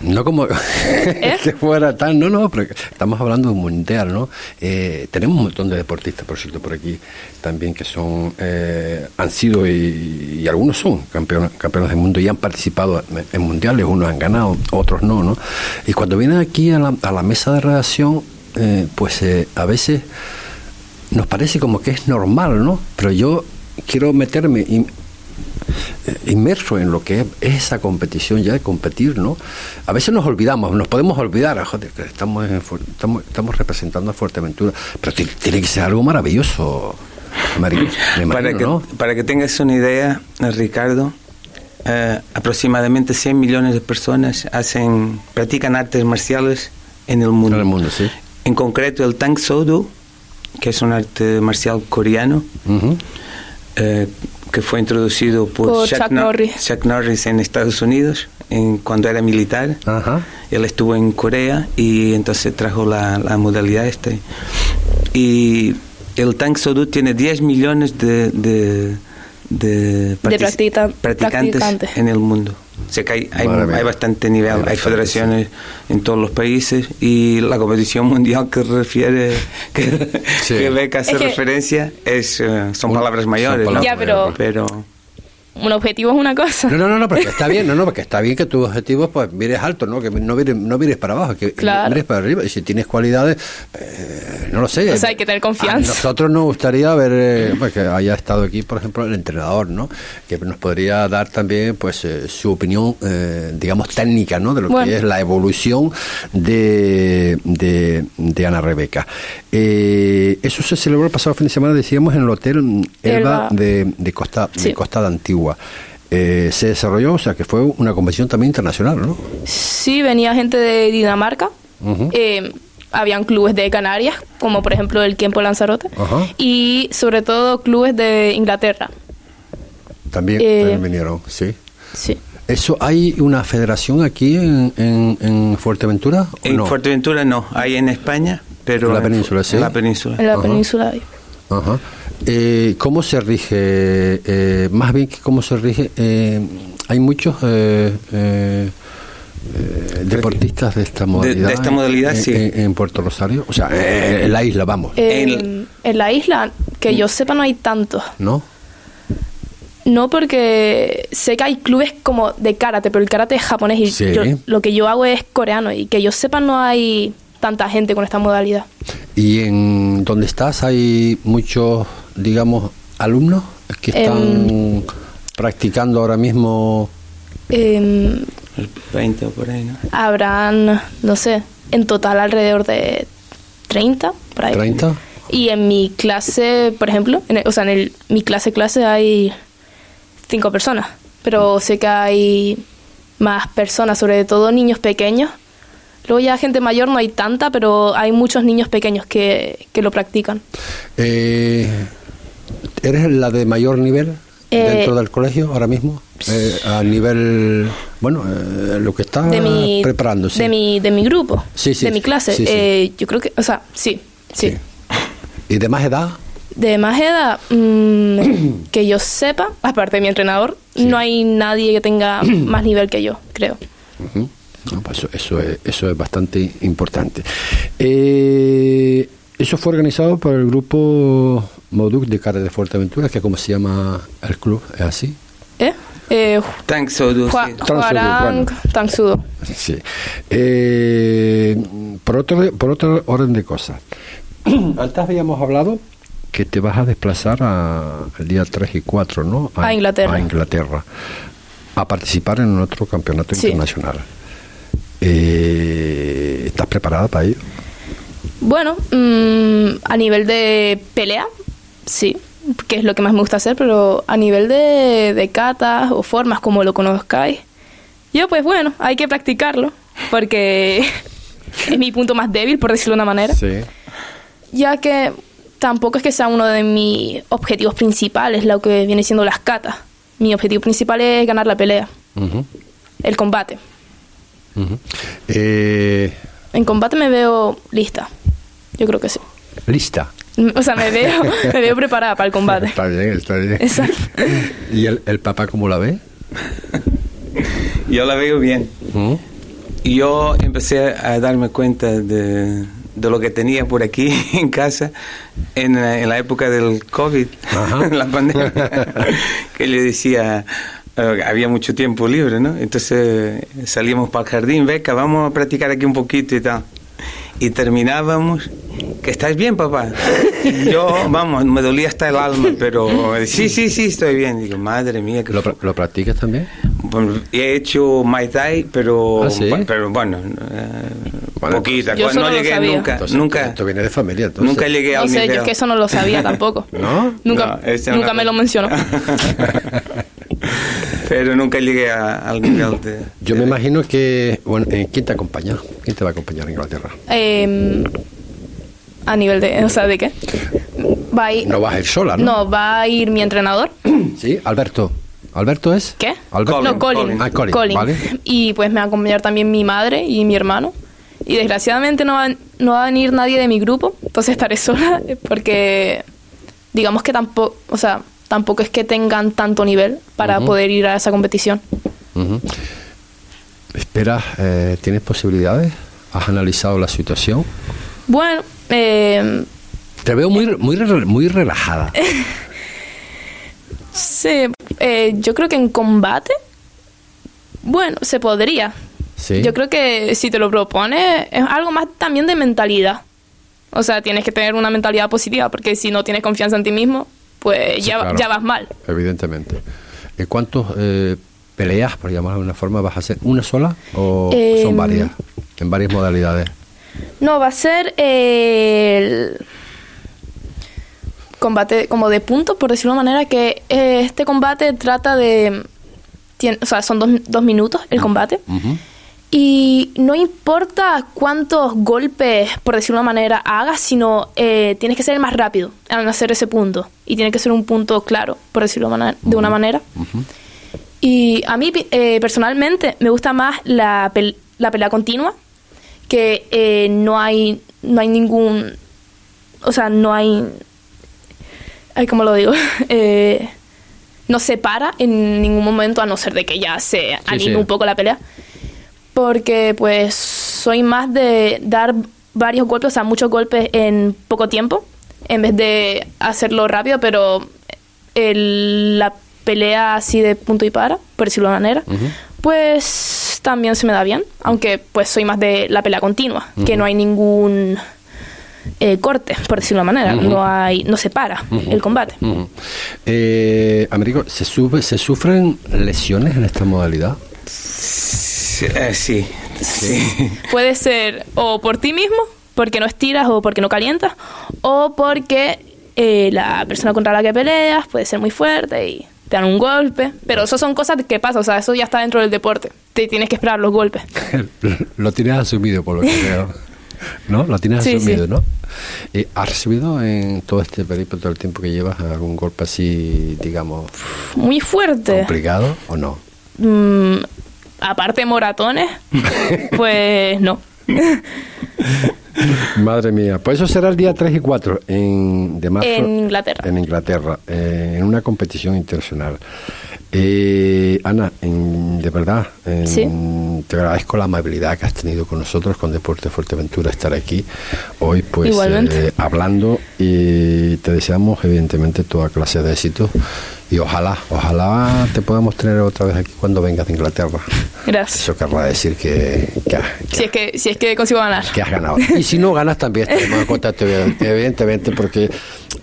no como [laughs] ¿Eh? que fuera tan, no, no, pero estamos hablando de un mundial, ¿no? Eh, tenemos un montón de deportistas, por cierto, por aquí también que son, eh, han sido y, y algunos son campeones, campeones del mundo y han participado en, mundiales, unos han ganado, otros no, ¿no? Y cuando vienen aquí a la, a la mesa de redacción, eh, pues eh, a veces nos parece como que es normal, ¿no? Pero yo quiero meterme eh, inmerso en lo que es esa competición ya de competir, ¿no? A veces nos olvidamos, nos podemos olvidar, ah, joder, que estamos, en estamos, estamos representando a Fuerteventura, pero ti- tiene que ser algo maravilloso. Me para, que, ¿no? para que tengas una idea, eh, Ricardo, eh, aproximadamente 100 millones de personas hacen, practican artes marciales en el mundo. En el mundo, sí. En concreto, el Tang Soo Do, que es un arte marcial coreano. Eh, que fue introducido por, Por Chuck Nor- Norris. Chuck Norris en Estados Unidos en, cuando era militar. Ajá. Él estuvo en Corea y entonces trajo la, la modalidad esta. Y el Tang Soo Do tiene 10 millones de, de, de, partic- practica- practicantes practicantes. en el mundo. O sea que hay, hay, hay bastante nivel, Hay hay, bastante, federaciones en todos los países y la competición mundial que refiere, [laughs] que, Sí. que Beca hace Es que- referencia, es, eh, son Un- palabras son mayores. ¿no? palabras Ya, pero- pero Un objetivo es una cosa. No, no, no, no, porque está bien, no, no, porque está bien que tus objetivos pues mires alto, ¿no? Que no mires, no mires para abajo, que Claro. mires para arriba. Y si tienes cualidades, eh, no lo sé. O sea, hay que tener confianza. A nosotros nos gustaría ver eh, pues, que haya estado aquí, por ejemplo, el entrenador, ¿no? Que nos podría dar también pues eh, su opinión, eh, digamos, técnica, ¿no? De lo Bueno. que es la evolución de, de, de Ana Rebeca. Eh, eso se celebró el pasado fin de semana, decíamos, en el Hotel mm, Elba Elba. de, de Costa, de. Costa de Antigua. Eh, se desarrolló, o sea, que fue una competición también internacional, ¿no? Sí, venía gente de Dinamarca. Eh, habían clubes de Canarias, como por ejemplo el Tiempo Lanzarote. Y sobre todo clubes de Inglaterra. También, Eh, también vinieron, sí. Sí. ¿Eso hay una federación aquí en, en, en Fuerteventura? o en no? Fuerteventura no, hay en España, pero En la península, sí. En la península. En la Ajá. península. hay. Ajá. Eh, ¿Cómo se rige? Eh, más bien que cómo se rige. eh, hay muchos eh, eh, eh, deportistas de esta modalidad. de esta modalidad, en, sí. En, en Puerto Rosario, o sea, eh, en la isla, vamos, En- en la isla, que yo sepa, no hay tantos. ¿no? No, porque sé que hay clubes como de karate, pero el karate es japonés y Sí. yo- lo que yo hago es coreano y que yo sepa no hay tanta gente con esta modalidad. Y en donde estás hay muchos, digamos, alumnos que están Em. practicando ahora mismo. Em, 20 o por ahí, ¿no? habrán, no sé, en total alrededor de 30, por ahí. 30. Y en mi clase, por ejemplo, en el- o sea, en el- mi clase clase hay cinco personas, pero sé que hay más personas, sobre todo niños pequeños. Luego ya gente mayor no hay tanta, pero hay muchos niños pequeños que, que lo practican. Eh, ¿Eres la de mayor nivel Eh, dentro del colegio ahora mismo? Eh, a nivel, bueno, eh, lo que está de mi, preparando, sí. de mi de mi grupo, Sí, sí, de mi clase. sí, eh, yo creo que, o sea, sí, sí. ¿Y de más edad? De más edad, mm, [clears throat] que yo sepa, aparte de mi entrenador, no hay nadie que tenga [clears throat] más nivel que yo, creo. Ujú. No, pues eso, eso, es, eso es bastante importante. Eh, eso fue organizado por el grupo Moduc de Cara de Fuerteventura, que como se llama el club, ¿es así? ¿Eh? eh. Sí. Eh, por, otro, por otro orden de cosas. [coughs] Antes habíamos hablado que te vas a desplazar a, el día 3 y 4, ¿no? A Inglaterra. A Inglaterra. A participar en otro campeonato Sí. internacional. Eh, ¿Estás preparada para ello? Bueno, mm, a nivel de pelea, sí, que es lo que más me gusta hacer, pero a nivel de, de catas o formas como lo conozcáis, yo pues bueno, hay que practicarlo, porque [laughs] es mi punto más débil, por decirlo de una manera. Sí. ya que tampoco es que sea uno de mis objetivos principales lo que viene siendo las catas. Mi objetivo principal es ganar la pelea, el combate. Eh, En combate me veo lista. Yo creo que sí. lista. O sea, me veo, me veo preparada para el combate. Está bien, está bien. Exacto. ¿Y el, el papá cómo la ve? [laughs] Yo la veo bien. ¿Mm? Y yo empecé a darme cuenta de, de lo que tenía por aquí [laughs] en casa en, la- en la época del COVID, Ajá. [laughs] la pandemia, que le decía, había mucho tiempo libre, ¿no? Entonces salíamos para el jardín, beca, vamos a practicar aquí un poquito y tal. Y terminábamos, que estás bien, papá. Yo, [laughs] vamos, me dolía hasta el alma, pero sí, sí, sí, estoy bien. Digo, madre mía, que ¿Lo, ¿Lo practicas también? bueno, he hecho Muay Thai, pero, Ah, ¿sí? pero bueno, eh, Poquita, Yo cuando eso no no llegué sabía. nunca, Entonces, nunca, Esto viene de familia, entonces. nunca llegué No al sé, yo es que eso no lo sabía tampoco. [laughs] ¿No? Nunca, No, nunca una me lo mencionó. [laughs] Pero nunca llegué a- al nivel [clears throat] de... Yo me imagino que. Bueno, eh, ¿quién te acompaña? ¿Quién te va a acompañar a Inglaterra? Em, a nivel de, o sea, ¿de qué? Va a ir, No vas a ir sola, ¿no? no, va a ir mi entrenador. [clears throat] Sí, Alberto. ¿Alberto es? ¿Qué? Alberto. No, Colin. Ah, Colin, vale. Y pues me va a acompañar también mi madre y mi hermano. Y desgraciadamente no va, no va a venir nadie de mi grupo, entonces estaré [laughs] sola porque digamos que tampoco, o sea, tampoco es que tengan tanto nivel para poder ir a esa competición. Esperas, eh, ¿tienes posibilidades? ¿Has analizado la situación? Bueno, eh, Te veo muy, muy, muy relajada. [laughs] sí, eh, yo creo que en combate, bueno, se podría. Sí. Yo creo que si te lo propones es algo más también de mentalidad. O sea, tienes que tener una mentalidad positiva porque si no tienes confianza en ti mismo, pues Sí, ya, claro. ya vas mal. Evidentemente. ¿En cuántos eh, peleas, por llamarlo de alguna forma, vas a hacer? ¿Una sola o Em, son varias? En varias modalidades. No, va a ser el combate como de puntos, por decirlo de una manera, que eh, este combate trata de... tiene- o sea, son dos, dos minutos el combate. Ujú. Y no importa cuántos golpes, por decirlo de una manera, hagas, sino eh, tienes que ser el más rápido al hacer ese punto. Y tiene que ser un punto claro, por decirlo de una- de una manera. Y a mí, eh, personalmente, me gusta más la, pel- la pelea continua, que eh, no hay no hay ningún... O sea, no hay... Ay, ¿Cómo lo digo? [laughs] Eh, no se para en ningún momento, a no ser de que ya se anime sí. un poco la pelea. Porque, pues, soy más de dar varios golpes, o sea, muchos golpes en poco tiempo, en vez de hacerlo rápido, pero el- la pelea así de punto y para, por decirlo de una manera, pues también se me da bien, aunque pues soy más de la pelea continua, que no hay ningún eh, corte, por decirlo de una manera, no hay, no se para el combate. Eh, Américo, ¿se, sube, ¿se sufren lesiones en esta modalidad? Sí, eh, sí, sí. [laughs] Puede ser o por ti mismo, porque no estiras o porque no calientas, o porque eh, la persona contra la que peleas puede ser muy fuerte y te dan un golpe. Pero eso son cosas que pasan, o sea, eso ya está dentro del deporte. Te tienes que esperar los golpes. [laughs] Lo tienes asumido, por lo que veo. ¿No? Lo tienes Sí, asumido, sí. ¿no? Eh, ¿Has recibido en todo este periplo, todo el tiempo que llevas, algún golpe así, digamos, Muy fuerte. complicado o no? Mm, aparte moratones, pues no. Madre mía, pues eso será el día 3 y 4 en, de marzo. En Inglaterra. En Inglaterra, eh, en una competición internacional. Eh, Ana, en- de verdad, en- Sí. te agradezco la amabilidad que has tenido con nosotros, con Deporte Fuerteventura, estar aquí hoy, pues eh, hablando y te deseamos, evidentemente, toda clase de éxito y ojalá, ojalá te podamos tener otra vez aquí cuando vengas de Inglaterra. Gracias. Eso querrá decir que, que, has- Si es que, si es que consigo ganar. que has ganado. Y si no ganas también estaremos en contacto, evidentemente, porque es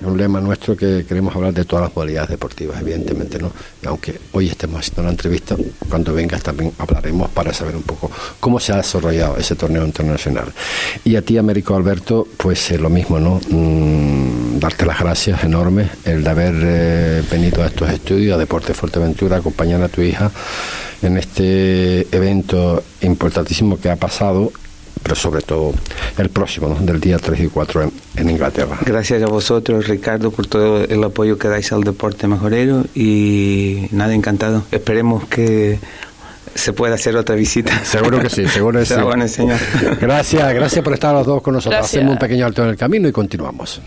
un lema nuestro que queremos hablar de todas las modalidades deportivas, evidentemente, ¿no? Y aunque hoy estemos haciendo una entrevista, cuando vengas también hablaremos para saber un poco cómo se ha desarrollado ese torneo internacional. Y a ti, Américo Alberto, pues eh, lo mismo, ¿no? Mm, darte las gracias enormes el de haber eh, venido a estos estudios, a Deporte Fuerteventura, acompañar a tu hija en este evento importantísimo que ha pasado pero sobre todo el próximo, ¿no? del día 3 y 4 en, en Inglaterra. Gracias a vosotros, Ricardo, por todo el apoyo que dais al deporte mejorero y nada, encantado. Esperemos que se pueda hacer otra visita. [laughs] Seguro que sí, seguro que sí. [laughs] Bueno, señor. Gracias, gracias por estar los dos con nosotros. Gracias. Hacemos un pequeño alto en el camino y continuamos.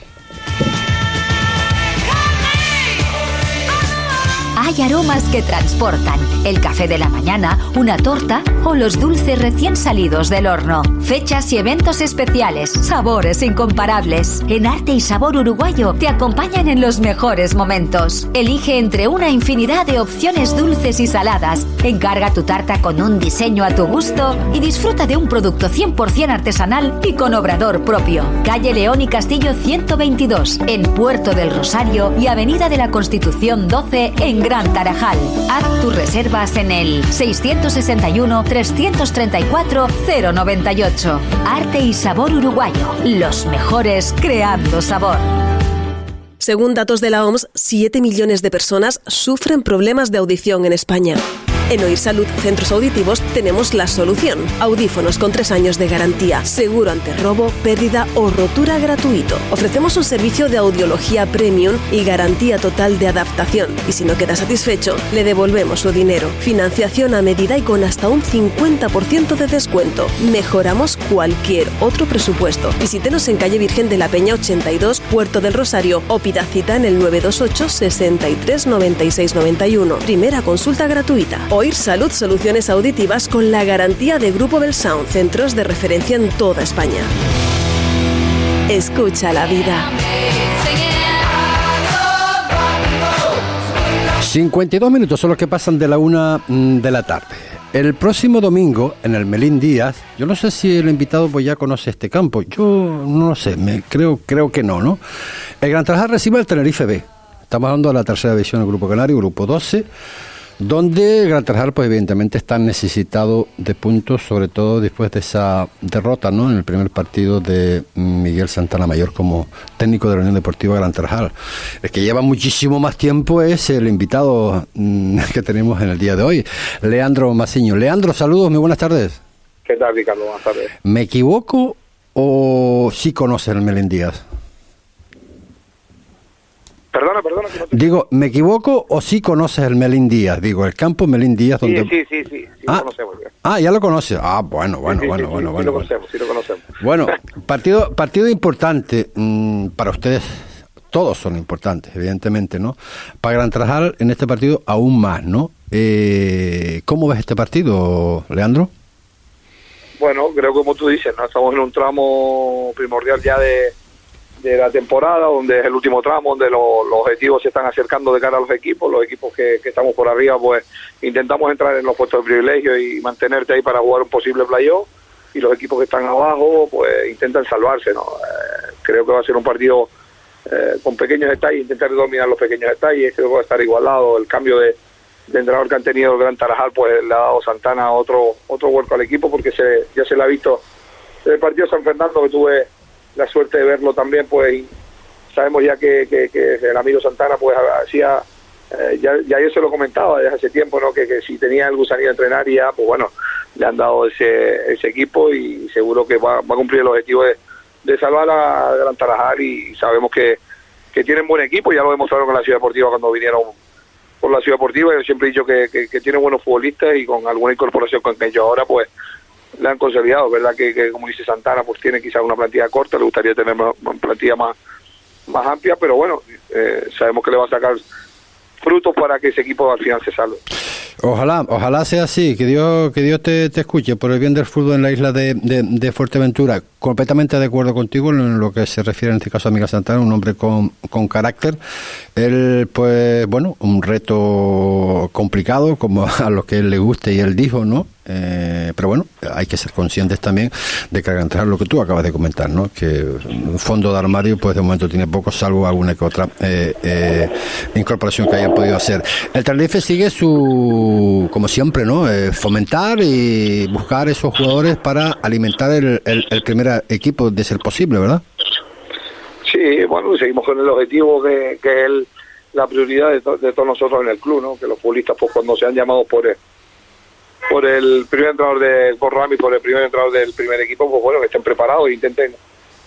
Hay aromas que transportan. El café de la mañana, una torta o los dulces recién salidos del horno. Fechas y eventos especiales, sabores incomparables. En Arte y Sabor Uruguayo te acompañan en los mejores momentos. Elige entre una infinidad de opciones dulces y saladas. Encarga tu tarta con un diseño a tu gusto y disfruta de un producto 100% artesanal y con obrador propio. Calle León y Castillo 122, en Puerto del Rosario y Avenida de la Constitución 12 en Gran Tarajal. Haz tus reservas en el 661-334-098. Arte y sabor uruguayo. Los mejores creando sabor. Según datos de la OMS, 7 millones de personas sufren problemas de audición en España. En Oír Salud Centros Auditivos tenemos la solución. Audífonos con tres años de garantía, seguro ante robo, pérdida o rotura gratuito. Ofrecemos un servicio de audiología premium y garantía total de adaptación. Y si no queda satisfecho, le devolvemos su dinero. Financiación a medida y con hasta un 50% de descuento. Mejoramos cualquier otro presupuesto. Visítenos en calle Virgen de la Peña 82, Puerto del Rosario o pida cita en el 928 63 96 91. Primera consulta gratuita. Oír Salud Soluciones Auditivas con la garantía de Grupo Belsound, centros de referencia en toda España. Escucha la vida. 52 minutos son los que pasan de la una mm, de la tarde. El próximo domingo, en el Melín Díaz, yo no sé si el invitado pues ya conoce este campo, yo no lo sé, me, creo, creo que no, ¿no? El Gran Trajal recibe el Tenerife B. Estamos hablando de la tercera división del Grupo Canario, Grupo 12 donde Gran Tarajal pues evidentemente está necesitado de puntos, sobre todo después de esa derrota ¿no? en el primer partido de Miguel Santana Mayor como técnico de la Unión Deportiva Gran Tarajal. El que lleva muchísimo más tiempo es el invitado mm, [laughs] que tenemos en el día de hoy, Leandro Maciño. Leandro, saludos, muy buenas tardes. ¿Qué tal, Ricardo? Buenas tardes. ¿Me equivoco o sí conoces el Melendías? Perdona, perdona. Digo, ¿me equivoco o sí conoces el Melín Díaz? Digo, el campo Melín Díaz donde... Sí, sí, sí, sí, ah, lo conocemos. Ah, ya lo conoces. Ah, bueno, bueno, Sí, bueno, sí, bueno, sí, bueno. lo bueno. conocemos, sí lo conocemos. Bueno, [laughs] partido, partido importante mm, para ustedes. Todos son importantes, evidentemente, ¿no? Para Gran Trajal, en este partido, aún más, ¿no? Eh, ¿Cómo ves este partido, Leandro? Bueno, creo que como tú dices, ¿no? estamos en un tramo primordial ya de, de la temporada, donde es el último tramo, donde lo- los objetivos se están acercando de cara a los equipos. Los equipos que, que estamos por arriba, pues intentamos entrar en los puestos de privilegio y mantenerte ahí para jugar un posible playoff. Y los equipos que están abajo, pues intentan salvarse, ¿no? Eh, creo que va a ser un partido eh, con pequeños detalles, intentar dominar los pequeños detalles, creo que va a estar igualado. El cambio de, de entrenador que han tenido el Gran Tarajal, pues le ha dado Santana otro otro vuelco al equipo, porque se, ya se le ha visto el partido San Fernando, que tuve la suerte de verlo también, pues sabemos ya que, que, que el amigo Santana, pues hacía, eh, ya, ya yo se lo comentaba desde hace tiempo, ¿no? que, que si tenía el gusanillo de entrenar ya, pues bueno, le han dado ese, ese equipo y seguro que va, va a cumplir el objetivo de, de salvar a Gran Tarajal y sabemos que, que tienen buen equipo, ya lo demostraron con la Ciudad Deportiva cuando vinieron por la Ciudad Deportiva, yo siempre he dicho que, que, que tiene buenos futbolistas y con alguna incorporación con ellos ahora, pues le han consolidado, ¿verdad? Que, como dice Santana, pues tiene quizás una plantilla corta, le gustaría tener una, una plantilla más, más amplia, pero bueno, eh, sabemos que le va a sacar frutos para que ese equipo al final se salve. Ojalá, ojalá sea así, que Dios, que Dios te, te escuche por el bien del fútbol en la isla de, de- de Fuerteventura. Completamente de acuerdo contigo en lo que se refiere en este caso a Miguel Santana, un hombre con, con carácter. Él, pues, bueno, un reto complicado, como [laughs] a lo que él le guste y él dijo, ¿no? Eh, pero bueno, hay que ser conscientes también de que al entrar lo que tú acabas de comentar, ¿no? Que un fondo de armario, pues de momento tiene poco, salvo alguna que otra eh, eh, incorporación que haya podido hacer. El Tenerife sigue su, como siempre, ¿no? Eh, fomentar y buscar esos jugadores para alimentar el, el, primer equipo de ser posible, ¿verdad? Sí, bueno, seguimos con el objetivo que, que es la prioridad de todos nosotros en el club, ¿no? Que los futbolistas, pues cuando sean llamados por el, por el primer entrenador de por Rami, por el primer entrenador del primer equipo, pues bueno, que estén preparados e intenten,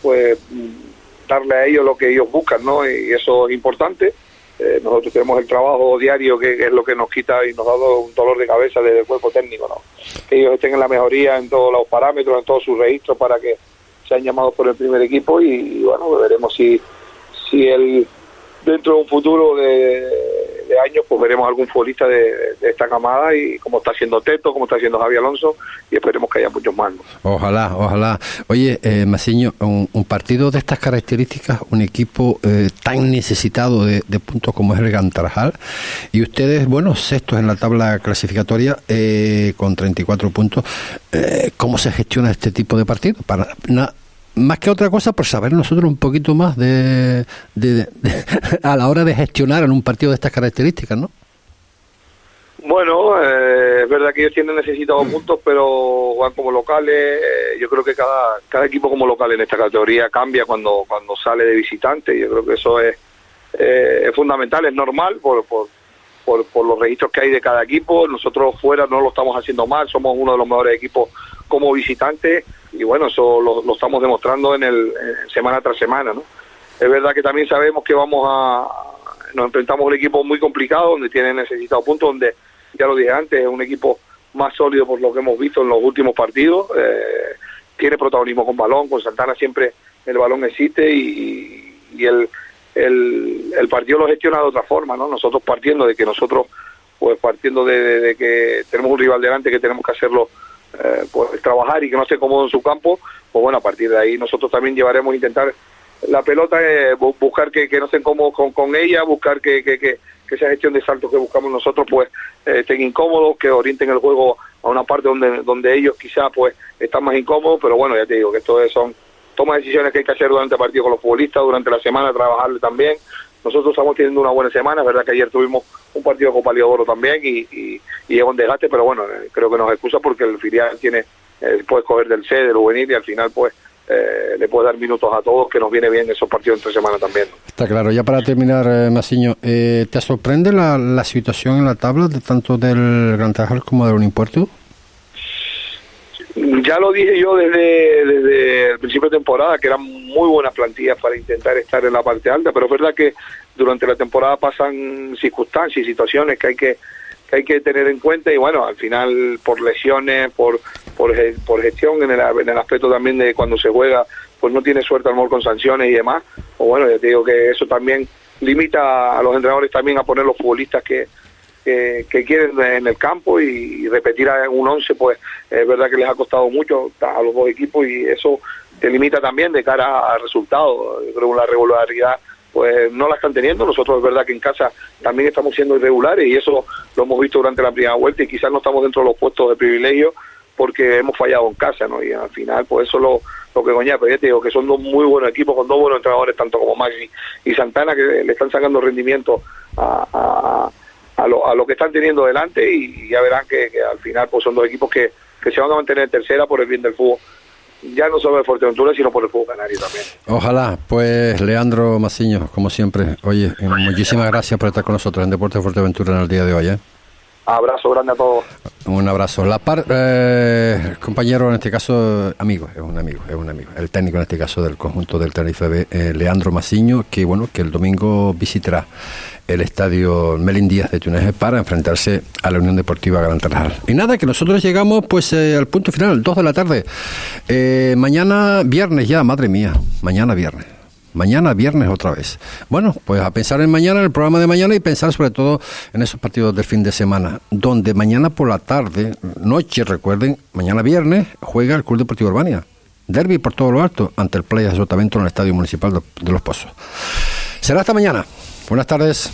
pues, mm, darle a ellos lo que ellos buscan, ¿no? Y eso es importante. Eh, nosotros tenemos el trabajo diario que, es lo que nos quita y nos ha dado un dolor de cabeza desde el cuerpo técnico, ¿no? Que ellos estén en la mejoría en todos los parámetros, en todos sus registros para que sean llamados por el primer equipo y, y, bueno, veremos si, si el dentro de un futuro de, de años pues veremos algún futbolista de, esta camada y como está haciendo Teto, como está haciendo Javi Alonso y esperemos que haya muchos más. Ojalá, ojalá. Oye, eh, un partido de estas características, un equipo eh, tan necesitado de, de puntos como es el Gantarajal, y ustedes, bueno, sextos en la tabla clasificatoria eh, con 34 puntos, eh, ¿cómo se gestiona este tipo de partido? Para, na- más que otra cosa, por saber nosotros un poquito más de, de- de- [laughs] a la hora de gestionar en un partido de estas características, ¿no? Bueno, eh, es verdad que ellos tienen necesitados puntos, pero van como locales. eh, yo creo que cada, cada equipo como local en esta categoría cambia cuando, cuando sale de visitante. Yo creo que eso es, eh, es fundamental, es normal por, por, por, por los registros que hay de cada equipo. Nosotros fuera no lo estamos haciendo mal, somos uno de los mejores equipos como visitantes y bueno, eso lo, estamos demostrando en el en semana tras semana, ¿no? Es verdad que también sabemos que vamos a nos enfrentamos a un equipo muy complicado donde tiene necesitado puntos, donde ya lo dije antes, es un equipo más sólido por lo que hemos visto en los últimos partidos, eh, tiene protagonismo con balón, con Santana siempre el balón existe y, y el, el, el partido lo gestiona de otra forma, ¿no? Nosotros partiendo de que nosotros, pues partiendo de que tenemos un rival delante que tenemos que hacerlo, eh, trabajar y que no esté cómodo en su campo, pues bueno, a partir de ahí nosotros también llevaremos a intentar la pelota, eh, bu- buscar que, que no estén cómodos con, con ella, buscar que, que, que, esa gestión de saltos que buscamos nosotros pues eh, estén incómodos, que orienten el juego a una parte donde donde ellos quizás pues están más incómodos, pero bueno, ya te digo que esto es- son toma de decisiones que hay que hacer durante el partido con los futbolistas, durante la semana trabajarle también. Nosotros estamos teniendo una buena semana, es verdad que ayer tuvimos un partido de Copa también y, y, y un desgaste, pero bueno, eh, creo que nos excusa porque el filial tiene, eh, puede escoger del C, del juvenil y al final pues eh, le puede dar minutos a todos, que nos viene bien esos partidos entre semana también. Está claro. Ya para terminar, eh, Masiño, eh, ¿te sorprende la, situación en la tabla de tanto del Gran Tarajal como del Unimpuerto? Ya lo dije yo desde, desde el principio de temporada, que eran muy buenas plantillas para intentar estar en la parte alta, pero es verdad que durante la temporada pasan circunstancias y situaciones que hay que, que hay que tener en cuenta y bueno, al final por lesiones, por por, por gestión en el, en el aspecto también de cuando se juega, pues no tiene suerte a lo mejor con sanciones y demás, o bueno, ya te digo que eso también limita a los entrenadores también a poner los futbolistas que, que, que quieren en el campo y, repetir a un 11 pues es verdad que les ha costado mucho a los dos equipos y eso te limita también de cara al resultado creo que la regularidad pues no la están teniendo. Nosotros es verdad que en casa también estamos siendo irregulares y eso lo hemos visto durante la primera vuelta y quizás no estamos dentro de los puestos de privilegio porque hemos fallado en casa no y al final pues eso lo lo que coña, pero ya te digo que son dos muy buenos equipos con dos buenos entrenadores tanto como Maxi y Santana que le están sacando rendimiento a, a lo, a lo que están teniendo delante y ya verán que, que al final pues son dos equipos que, que se van a mantener en tercera por el bien del fútbol ya no solo de Fuerteventura sino por el fútbol canario también Ojalá, pues Leandro Masiño, como siempre, oye, eh, muchísimas gracias por estar con nosotros en Deportes Fuerteventura en el día de hoy. ¿eh? abrazo grande a todos Un abrazo. La par, eh, compañero, en este caso, amigo, es un amigo, es un amigo. El técnico, en este caso, del conjunto del Tenerife B, eh, Leandro Masiño, que bueno, que el domingo visitará el estadio Melín Díaz de Túnez para enfrentarse a la Unión Deportiva Gran Tarajal. Y nada, que nosotros llegamos pues eh, al punto final, 2 de la tarde. Eh, mañana viernes ya, madre mía, mañana viernes. Mañana viernes otra vez. Bueno, pues a pensar en mañana, en el programa de mañana y pensar sobre todo en esos partidos del fin de semana, donde mañana por la tarde, noche, recuerden, mañana viernes juega el Club Deportivo Urbania. Derby por todo lo alto ante el Playa de Sotavento en el Estadio Municipal de Los Pozos. Será hasta mañana. Buenas tardes.